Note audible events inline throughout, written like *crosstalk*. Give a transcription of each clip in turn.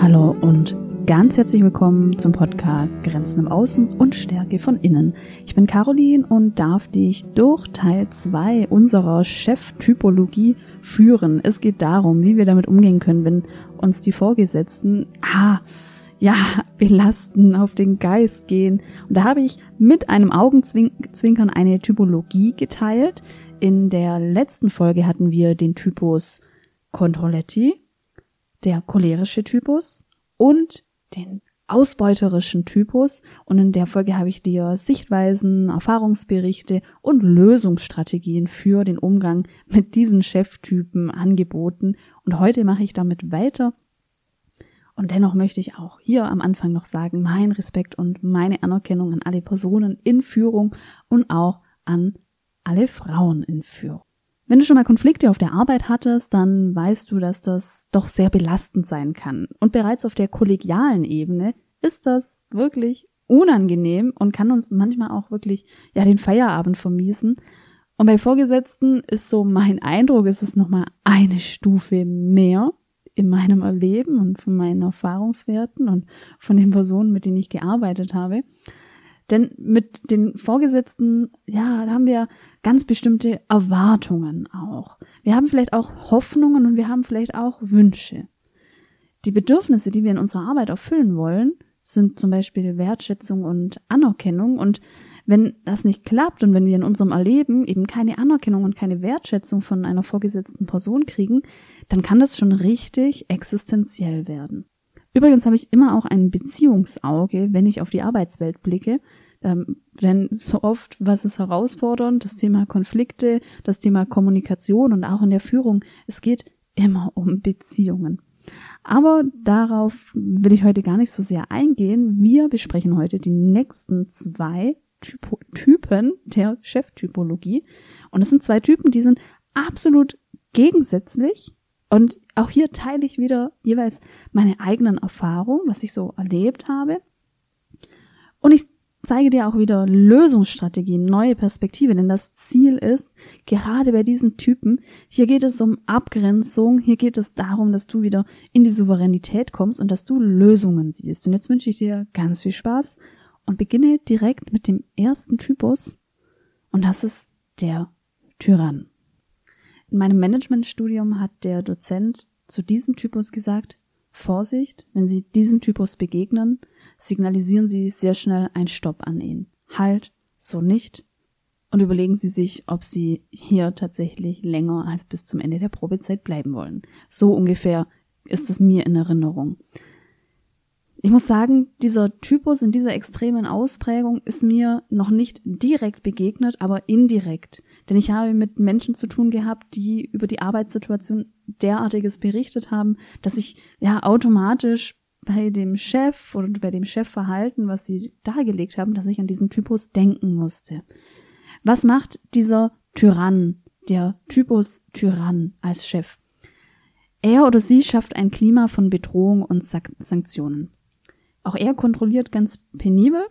Hallo und ganz herzlich willkommen zum Podcast Grenzen im Außen und Stärke von innen. Ich bin Caroline und darf dich durch Teil 2 unserer Cheftypologie führen. Es geht darum, wie wir damit umgehen können, wenn uns die Vorgesetzten, ah, ja, belasten, auf den Geist gehen. Und da habe ich mit einem Augenzwinkern eine Typologie geteilt. In der letzten Folge hatten wir den Typus Controletti der cholerische Typus und den ausbeuterischen Typus. Und in der Folge habe ich dir Sichtweisen, Erfahrungsberichte und Lösungsstrategien für den Umgang mit diesen Cheftypen angeboten. Und heute mache ich damit weiter. Und dennoch möchte ich auch hier am Anfang noch sagen, mein Respekt und meine Anerkennung an alle Personen in Führung und auch an alle Frauen in Führung. Wenn du schon mal Konflikte auf der Arbeit hattest, dann weißt du, dass das doch sehr belastend sein kann. Und bereits auf der kollegialen Ebene ist das wirklich unangenehm und kann uns manchmal auch wirklich ja den Feierabend vermiesen. Und bei Vorgesetzten ist so mein Eindruck, ist es nochmal eine Stufe mehr in meinem Erleben und von meinen Erfahrungswerten und von den Personen, mit denen ich gearbeitet habe. Denn mit den Vorgesetzten, ja, da haben wir ganz bestimmte Erwartungen auch. Wir haben vielleicht auch Hoffnungen und wir haben vielleicht auch Wünsche. Die Bedürfnisse, die wir in unserer Arbeit erfüllen wollen, sind zum Beispiel Wertschätzung und Anerkennung. Und wenn das nicht klappt und wenn wir in unserem Erleben eben keine Anerkennung und keine Wertschätzung von einer vorgesetzten Person kriegen, dann kann das schon richtig existenziell werden. Übrigens habe ich immer auch ein Beziehungsauge, wenn ich auf die Arbeitswelt blicke. Ähm, denn so oft, was ist herausfordernd, das Thema Konflikte, das Thema Kommunikation und auch in der Führung, es geht immer um Beziehungen. Aber darauf will ich heute gar nicht so sehr eingehen. Wir besprechen heute die nächsten zwei Typo Typen der Cheftypologie. Und es sind zwei Typen, die sind absolut gegensätzlich und auch hier teile ich wieder jeweils meine eigenen Erfahrungen, was ich so erlebt habe. Und ich zeige dir auch wieder Lösungsstrategien, neue Perspektive, denn das Ziel ist, gerade bei diesen Typen, hier geht es um Abgrenzung, hier geht es darum, dass du wieder in die Souveränität kommst und dass du Lösungen siehst. Und jetzt wünsche ich dir ganz viel Spaß und beginne direkt mit dem ersten Typus und das ist der Tyrann. In meinem Managementstudium hat der Dozent zu diesem Typus gesagt, Vorsicht, wenn Sie diesem Typus begegnen, signalisieren Sie sehr schnell ein Stopp an ihn. Halt, so nicht. Und überlegen Sie sich, ob Sie hier tatsächlich länger als bis zum Ende der Probezeit bleiben wollen. So ungefähr ist es mir in Erinnerung. Ich muss sagen, dieser Typus in dieser extremen Ausprägung ist mir noch nicht direkt begegnet, aber indirekt. Denn ich habe mit Menschen zu tun gehabt, die über die Arbeitssituation derartiges berichtet haben, dass ich ja automatisch bei dem Chef oder bei dem Chefverhalten, was sie dargelegt haben, dass ich an diesen Typus denken musste. Was macht dieser Tyrann, der Typus Tyrann als Chef? Er oder sie schafft ein Klima von Bedrohung und Sanktionen. Auch er kontrolliert ganz penibel.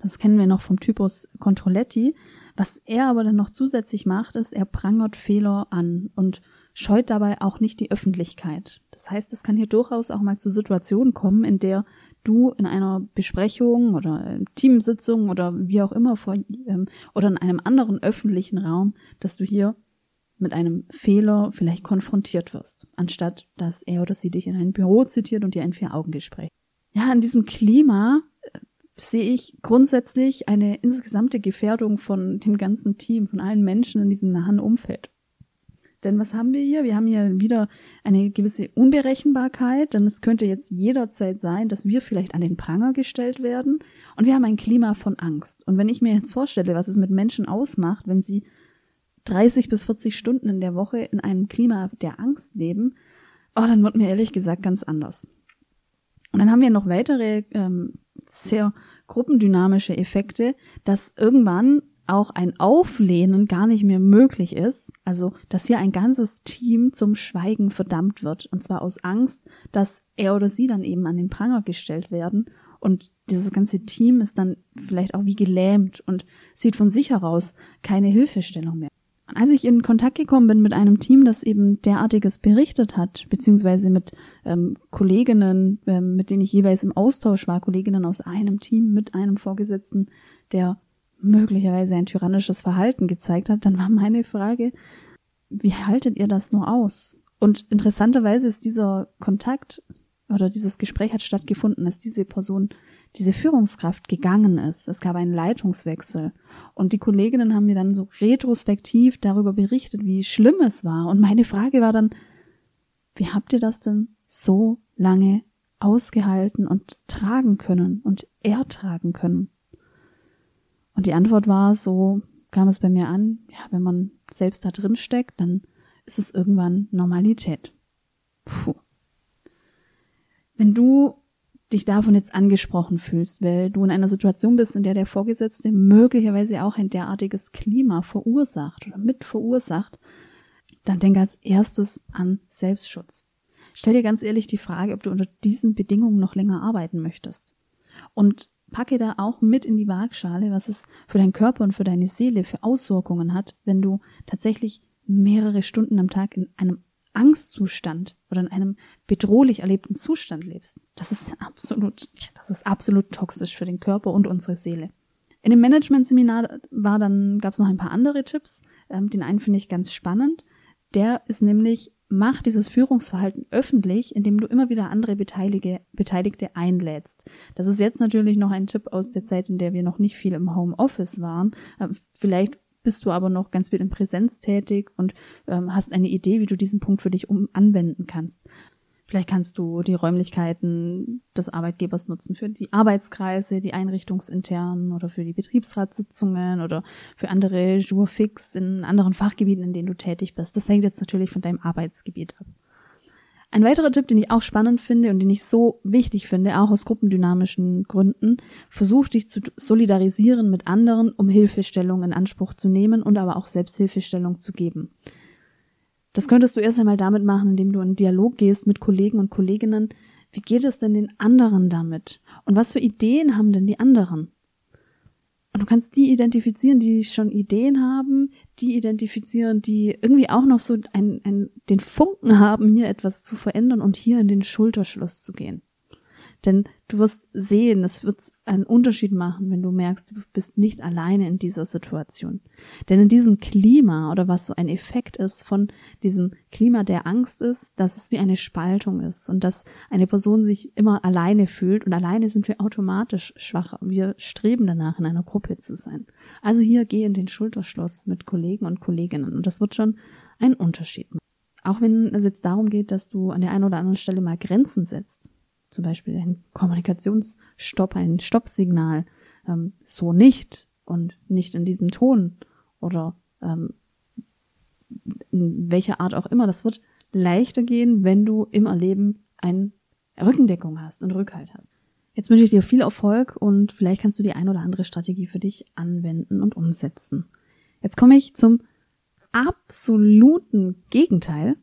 Das kennen wir noch vom Typus Controletti. Was er aber dann noch zusätzlich macht, ist, er prangert Fehler an und scheut dabei auch nicht die Öffentlichkeit. Das heißt, es kann hier durchaus auch mal zu Situationen kommen, in der du in einer Besprechung oder Teamsitzung oder wie auch immer vor, ähm, oder in einem anderen öffentlichen Raum, dass du hier mit einem Fehler vielleicht konfrontiert wirst, anstatt dass er oder sie dich in ein Büro zitiert und dir ein Vier-Augen-Gespräch ja, in diesem Klima äh, sehe ich grundsätzlich eine insgesamte Gefährdung von dem ganzen Team, von allen Menschen in diesem nahen Umfeld. Denn was haben wir hier? Wir haben hier wieder eine gewisse Unberechenbarkeit, denn es könnte jetzt jederzeit sein, dass wir vielleicht an den Pranger gestellt werden. Und wir haben ein Klima von Angst. Und wenn ich mir jetzt vorstelle, was es mit Menschen ausmacht, wenn sie 30 bis 40 Stunden in der Woche in einem Klima der Angst leben, oh, dann wird mir ehrlich gesagt ganz anders. Und dann haben wir noch weitere ähm, sehr gruppendynamische Effekte, dass irgendwann auch ein Auflehnen gar nicht mehr möglich ist. Also, dass hier ein ganzes Team zum Schweigen verdammt wird. Und zwar aus Angst, dass er oder sie dann eben an den Pranger gestellt werden und dieses ganze Team ist dann vielleicht auch wie gelähmt und sieht von sich heraus keine Hilfestellung mehr. Als ich in Kontakt gekommen bin mit einem Team, das eben derartiges berichtet hat, beziehungsweise mit ähm, Kolleginnen, ähm, mit denen ich jeweils im Austausch war, Kolleginnen aus einem Team mit einem Vorgesetzten, der möglicherweise ein tyrannisches Verhalten gezeigt hat, dann war meine Frage, wie haltet ihr das nur aus? Und interessanterweise ist dieser Kontakt oder dieses Gespräch hat stattgefunden, dass diese Person, diese Führungskraft gegangen ist. Es gab einen Leitungswechsel. Und die Kolleginnen haben mir dann so retrospektiv darüber berichtet, wie schlimm es war. Und meine Frage war dann, wie habt ihr das denn so lange ausgehalten und tragen können und ertragen können? Und die Antwort war so, kam es bei mir an, ja, wenn man selbst da drin steckt, dann ist es irgendwann Normalität. Puh. Wenn du dich davon jetzt angesprochen fühlst, weil du in einer Situation bist, in der der Vorgesetzte möglicherweise auch ein derartiges Klima verursacht oder mit verursacht, dann denk als erstes an Selbstschutz. Stell dir ganz ehrlich die Frage, ob du unter diesen Bedingungen noch länger arbeiten möchtest. Und packe da auch mit in die Waagschale, was es für deinen Körper und für deine Seele für Auswirkungen hat, wenn du tatsächlich mehrere Stunden am Tag in einem Angstzustand oder in einem bedrohlich erlebten Zustand lebst. Das ist absolut, das ist absolut toxisch für den Körper und unsere Seele. In dem Management-Seminar war dann, gab es noch ein paar andere Tipps. Ähm, den einen finde ich ganz spannend. Der ist nämlich mach dieses Führungsverhalten öffentlich, indem du immer wieder andere Beteilige, Beteiligte einlädst. Das ist jetzt natürlich noch ein Tipp aus der Zeit, in der wir noch nicht viel im Homeoffice waren. Ähm, vielleicht bist du aber noch ganz viel in Präsenz tätig und ähm, hast eine Idee, wie du diesen Punkt für dich um anwenden kannst. Vielleicht kannst du die Räumlichkeiten des Arbeitgebers nutzen für die Arbeitskreise, die einrichtungsinternen oder für die Betriebsratssitzungen oder für andere Jurfix in anderen Fachgebieten, in denen du tätig bist. Das hängt jetzt natürlich von deinem Arbeitsgebiet ab. Ein weiterer Tipp, den ich auch spannend finde und den ich so wichtig finde, auch aus gruppendynamischen Gründen, versuch dich zu solidarisieren mit anderen, um Hilfestellung in Anspruch zu nehmen und aber auch Selbsthilfestellung zu geben. Das könntest du erst einmal damit machen, indem du in Dialog gehst mit Kollegen und Kolleginnen. Wie geht es denn den anderen damit? Und was für Ideen haben denn die anderen? Und du kannst die identifizieren, die schon Ideen haben, die identifizieren, die irgendwie auch noch so ein, ein, den Funken haben, hier etwas zu verändern und hier in den Schulterschluss zu gehen. Denn du wirst sehen, es wird einen Unterschied machen, wenn du merkst, du bist nicht alleine in dieser Situation. Denn in diesem Klima oder was so ein Effekt ist von diesem Klima der Angst ist, dass es wie eine Spaltung ist und dass eine Person sich immer alleine fühlt und alleine sind wir automatisch schwacher. Wir streben danach, in einer Gruppe zu sein. Also hier geh in den Schulterschluss mit Kollegen und Kolleginnen und das wird schon einen Unterschied machen. Auch wenn es jetzt darum geht, dass du an der einen oder anderen Stelle mal Grenzen setzt zum Beispiel ein Kommunikationsstopp, ein Stoppsignal, ähm, so nicht und nicht in diesem Ton oder ähm, in welcher Art auch immer. Das wird leichter gehen, wenn du im Erleben eine Rückendeckung hast und Rückhalt hast. Jetzt wünsche ich dir viel Erfolg und vielleicht kannst du die ein oder andere Strategie für dich anwenden und umsetzen. Jetzt komme ich zum absoluten Gegenteil.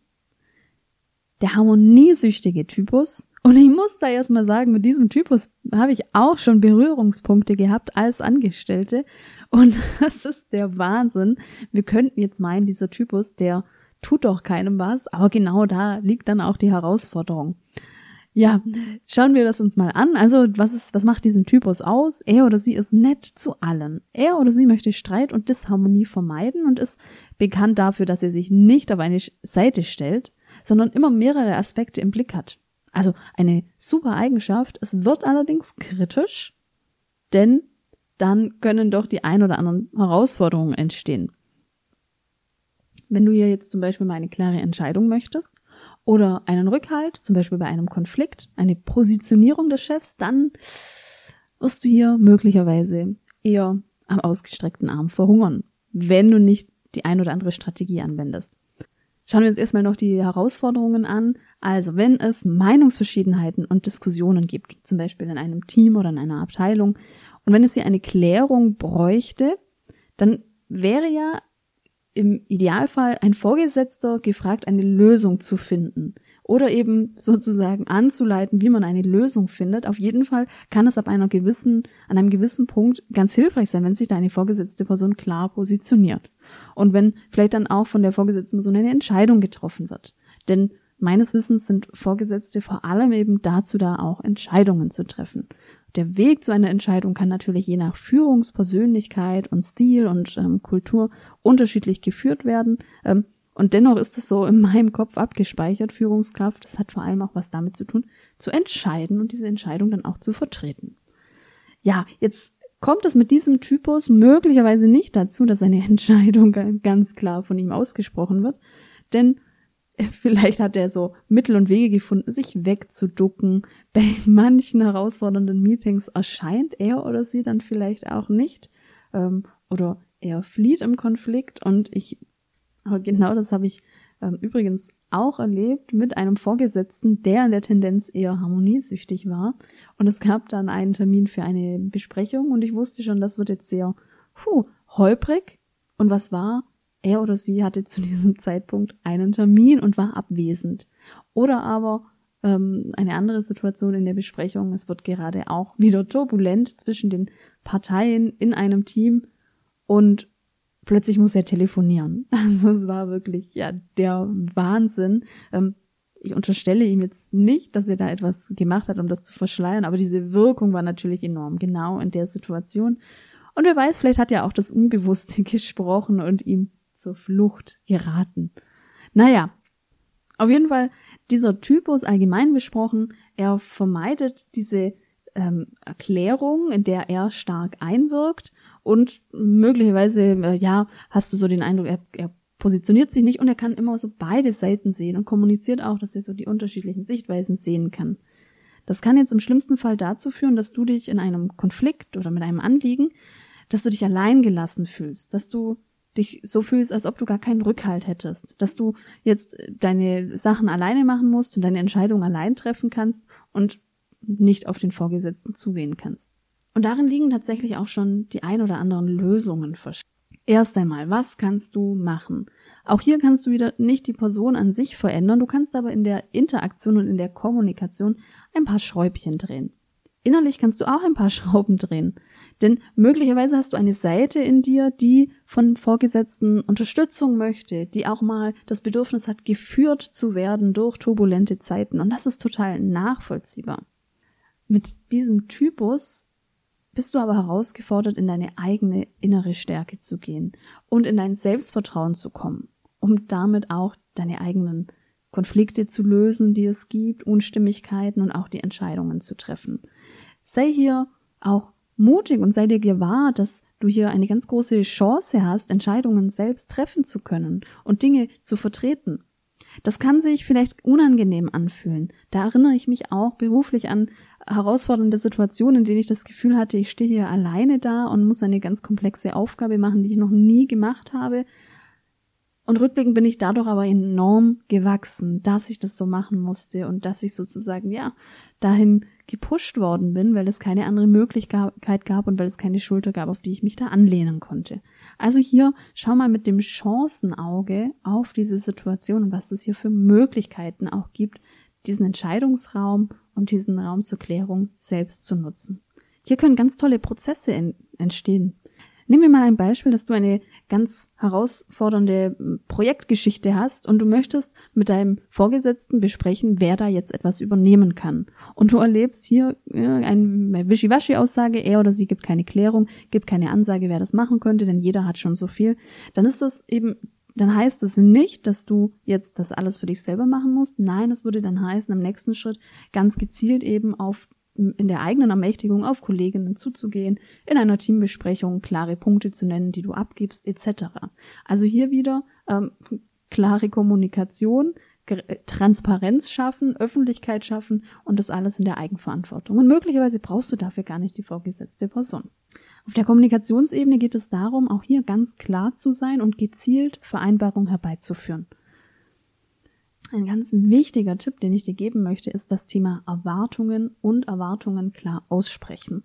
Der harmoniesüchtige Typus und ich muss da erstmal sagen, mit diesem Typus habe ich auch schon Berührungspunkte gehabt als Angestellte. Und *laughs* das ist der Wahnsinn. Wir könnten jetzt meinen, dieser Typus, der tut doch keinem was, aber genau da liegt dann auch die Herausforderung. Ja, schauen wir das uns mal an. Also, was ist, was macht diesen Typus aus? Er oder sie ist nett zu allen. Er oder sie möchte Streit und Disharmonie vermeiden und ist bekannt dafür, dass er sich nicht auf eine Seite stellt, sondern immer mehrere Aspekte im Blick hat. Also eine super Eigenschaft. Es wird allerdings kritisch, denn dann können doch die ein oder anderen Herausforderungen entstehen. Wenn du hier jetzt zum Beispiel mal eine klare Entscheidung möchtest oder einen Rückhalt, zum Beispiel bei einem Konflikt, eine Positionierung des Chefs, dann wirst du hier möglicherweise eher am ausgestreckten Arm verhungern, wenn du nicht die ein oder andere Strategie anwendest. Schauen wir uns erstmal noch die Herausforderungen an. Also, wenn es Meinungsverschiedenheiten und Diskussionen gibt, zum Beispiel in einem Team oder in einer Abteilung, und wenn es hier eine Klärung bräuchte, dann wäre ja im Idealfall ein Vorgesetzter gefragt, eine Lösung zu finden oder eben sozusagen anzuleiten, wie man eine Lösung findet. Auf jeden Fall kann es ab einer gewissen, an einem gewissen Punkt ganz hilfreich sein, wenn sich da eine vorgesetzte Person klar positioniert. Und wenn vielleicht dann auch von der vorgesetzten Person eine Entscheidung getroffen wird. Denn meines Wissens sind Vorgesetzte vor allem eben dazu da, auch Entscheidungen zu treffen. Der Weg zu einer Entscheidung kann natürlich je nach Führungspersönlichkeit und Stil und ähm, Kultur unterschiedlich geführt werden. Ähm, und dennoch ist es so in meinem Kopf abgespeichert, Führungskraft. Das hat vor allem auch was damit zu tun, zu entscheiden und diese Entscheidung dann auch zu vertreten. Ja, jetzt kommt es mit diesem Typus möglicherweise nicht dazu, dass eine *laughs* Entscheidung ganz klar von ihm ausgesprochen wird, denn *laughs* vielleicht hat er so Mittel und Wege gefunden, sich wegzuducken. *laughs* Bei manchen herausfordernden Meetings erscheint er oder sie dann vielleicht auch nicht. Ähm, oder er flieht im Konflikt und ich genau das habe ich ähm, übrigens auch erlebt mit einem Vorgesetzten, der in der Tendenz eher harmoniesüchtig war. Und es gab dann einen Termin für eine Besprechung und ich wusste schon, das wird jetzt sehr, puh, holprig. Und was war? Er oder sie hatte zu diesem Zeitpunkt einen Termin und war abwesend. Oder aber ähm, eine andere Situation in der Besprechung. Es wird gerade auch wieder turbulent zwischen den Parteien in einem Team und plötzlich muss er telefonieren. *laughs* Also es war wirklich ja der Wahnsinn. Ähm, ich unterstelle ihm jetzt nicht, dass er da etwas gemacht hat, um das zu verschleiern, aber diese Wirkung war natürlich enorm, genau in der Situation. Und wer weiß, vielleicht hat er auch das Unbewusste *laughs* gesprochen und ihm zur Flucht geraten. Naja, auf jeden Fall, dieser Typus allgemein besprochen, er vermeidet diese ähm, Erklärung, in der er stark einwirkt und möglicherweise, äh, ja, hast du so den Eindruck, er, er positioniert sich nicht und er kann immer so beide Seiten sehen und kommuniziert auch, dass er so die unterschiedlichen Sichtweisen sehen kann. Das kann jetzt im schlimmsten Fall dazu führen, dass du dich in einem Konflikt oder mit einem Anliegen, dass du dich allein gelassen fühlst, dass du dich so fühlst, als ob du gar keinen Rückhalt hättest, dass du jetzt deine Sachen alleine machen musst und deine Entscheidung allein treffen kannst und nicht auf den Vorgesetzten zugehen kannst. Und darin liegen tatsächlich auch schon die ein oder anderen Lösungen versteckt. Erst einmal, was kannst du machen? Auch hier kannst du wieder nicht die Person an sich verändern, du kannst aber in der Interaktion und in der Kommunikation ein paar Schräubchen drehen. Innerlich kannst du auch ein paar *laughs* Schrauben drehen. Denn möglicherweise hast du eine Seite in dir, die von Vorgesetzten Unterstützung möchte, die auch mal das Bedürfnis hat, geführt zu werden durch turbulente Zeiten. Und das ist total nachvollziehbar. Mit diesem Typus bist du aber herausgefordert, in deine eigene innere Stärke zu gehen und in dein Selbstvertrauen zu kommen, um damit auch deine eigenen Konflikte zu lösen, die es gibt, Unstimmigkeiten und auch die Entscheidungen zu treffen. Sei hier auch mutig und sei dir gewahr, dass du hier eine ganz große Chance hast, Entscheidungen selbst treffen zu können und Dinge zu vertreten. Das kann sich vielleicht unangenehm anfühlen. Da erinnere ich mich auch beruflich an herausfordernde Situation, in denen ich das Gefühl hatte, ich stehe hier alleine da und muss eine ganz komplexe Aufgabe machen, die ich noch nie gemacht habe. Und rückblickend bin ich dadurch aber enorm gewachsen, dass ich das so machen musste und dass ich sozusagen, ja, dahin gepusht worden bin, weil es keine andere Möglichkeit gab und weil es keine Schulter gab, auf die ich mich da anlehnen konnte. Also hier schau mal mit dem Chancenauge auf diese Situation und was es hier für Möglichkeiten auch gibt, diesen Entscheidungsraum und diesen Raum zur Klärung selbst zu nutzen. Hier können ganz tolle Prozesse entstehen. Nehmen wir mal ein Beispiel, dass du eine ganz herausfordernde hm, Projektgeschichte hast und du möchtest mit deinem Vorgesetzten besprechen, wer da jetzt etwas übernehmen kann. Und du erlebst hier eine Wischiwaschi-Aussage, er oder sie gibt keine Klärung, gibt keine Ansage, wer das machen könnte, denn jeder hat schon so viel. Dann ist das eben dann heißt es nicht, dass du jetzt das alles für dich selber machen musst. Nein, es würde dann heißen, im nächsten Schritt ganz gezielt eben auf in der eigenen Ermächtigung auf Kolleginnen zuzugehen, in einer Teambesprechung klare Punkte zu nennen, die du abgibst, etc. Also hier wieder ähm, klare Kommunikation, Transparenz schaffen, Öffentlichkeit schaffen und das alles in der Eigenverantwortung. Und möglicherweise brauchst du dafür gar nicht die vorgesetzte Person. Auf der Kommunikationsebene geht es darum, auch hier ganz klar zu sein und gezielt Vereinbarungen herbeizuführen. Ein ganz wichtiger Tipp, den ich dir geben möchte, ist das Thema Erwartungen und Erwartungen klar aussprechen.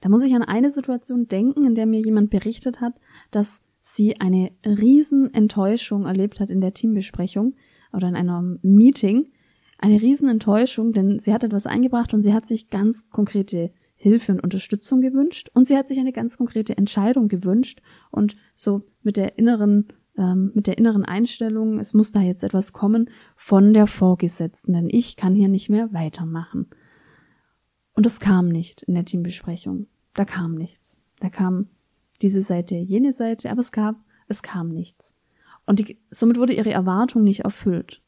Da muss ich an eine Situation denken, in der mir jemand berichtet hat, dass sie eine riesen Enttäuschung erlebt hat in der Teambesprechung oder in einem Meeting, eine Riesenenttäuschung, denn sie hat etwas eingebracht und sie hat sich ganz konkrete Hilfe und Unterstützung gewünscht und sie hat sich eine ganz konkrete Entscheidung gewünscht und so mit der inneren ähm, mit der inneren Einstellung, es muss da jetzt etwas kommen von der Vorgesetzten, denn ich kann hier nicht mehr weitermachen. Und es kam nicht in der Teambesprechung. Da kam nichts. Da kam diese Seite, jene Seite, aber es gab, es kam nichts. Und die, somit wurde ihre Erwartung nicht erfüllt.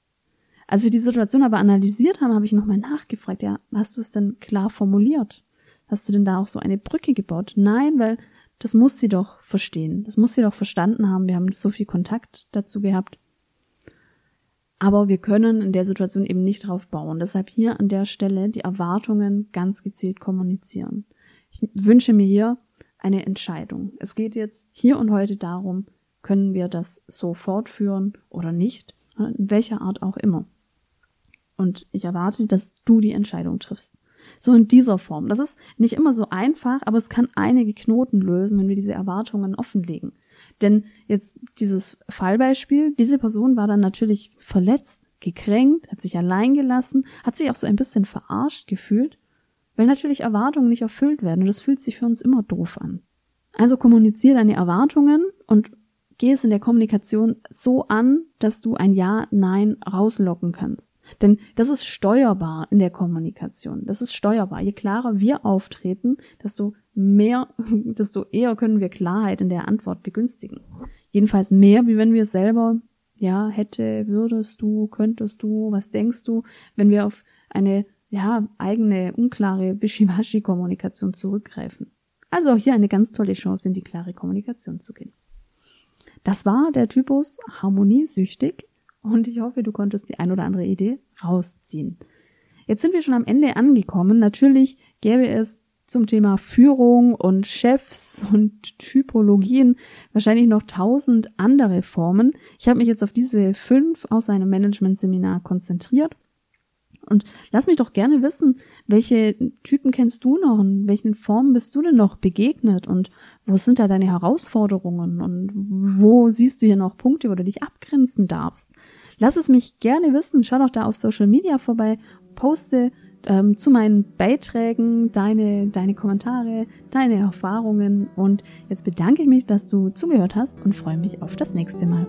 Als wir die Situation aber analysiert haben, habe ich nochmal nachgefragt, ja, hast du es denn klar formuliert? Hast du denn da auch so eine Brücke gebaut? Nein, weil das muss sie doch verstehen. Das muss sie doch verstanden haben. Wir haben so viel Kontakt dazu gehabt. Aber wir können in der Situation eben nicht drauf bauen. Deshalb hier an der Stelle die Erwartungen ganz gezielt kommunizieren. Ich wünsche mir hier eine Entscheidung. Es geht jetzt hier und heute darum, können wir das so fortführen oder nicht, in welcher Art auch immer. Und ich erwarte, dass du die Entscheidung triffst. So in dieser Form. Das ist nicht immer so einfach, aber es kann einige Knoten lösen, wenn wir diese Erwartungen offenlegen. Denn jetzt dieses Fallbeispiel, diese Person war dann natürlich verletzt, gekränkt, hat sich allein gelassen, hat sich auch so ein bisschen verarscht gefühlt, weil natürlich Erwartungen nicht erfüllt werden und das fühlt sich für uns immer doof an. Also kommuniziere deine Erwartungen und geh es in der Kommunikation so an, dass du ein Ja, Nein rauslocken kannst. Denn das ist steuerbar in der Kommunikation. Das ist steuerbar. Je klarer wir auftreten, desto mehr, *laughs* desto eher können wir Klarheit in der Antwort begünstigen. Jedenfalls mehr, wie wenn wir selber, ja, hätte, würdest du, könntest du, was denkst du, wenn wir auf eine, ja, eigene, unklare Wischiwaschi-Kommunikation zurückgreifen. Also auch hier eine ganz tolle Chance, in die klare Kommunikation zu gehen. Das war der Typus harmoniesüchtig und ich hoffe, du konntest die ein oder andere Idee rausziehen. Jetzt sind wir schon am Ende angekommen. Natürlich gäbe es zum Thema Führung und Chefs und Typologien wahrscheinlich noch tausend andere Formen. Ich habe mich jetzt auf diese fünf aus einem Management-Seminar konzentriert und lass mich doch gerne wissen, welche Typen kennst du noch und welchen Formen bist du denn noch begegnet und wo sind da deine Herausforderungen und wo siehst du hier noch Punkte, wo du dich abgrenzen darfst? Lass es mich gerne wissen. Schau doch da auf Social Media vorbei, poste ähm, zu meinen Beiträgen deine, deine Kommentare, deine Erfahrungen und jetzt bedanke ich mich, dass du zugehört hast und freue mich auf das nächste Mal.